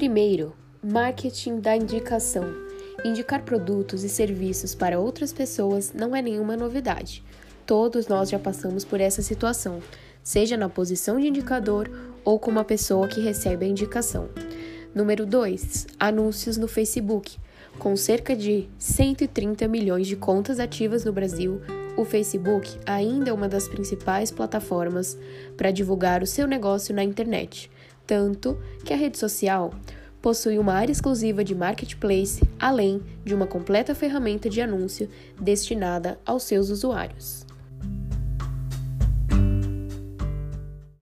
Primeiro, marketing da indicação. Indicar produtos e serviços para outras pessoas não é nenhuma novidade. Todos nós já passamos por essa situação, seja na posição de indicador ou como a pessoa que recebe a indicação. Número 2. Anúncios no Facebook. Com cerca de 130 milhões de contas ativas no Brasil, o Facebook ainda é uma das principais plataformas para divulgar o seu negócio na internet, tanto que a rede social possui uma área exclusiva de marketplace, além de uma completa ferramenta de anúncio destinada aos seus usuários.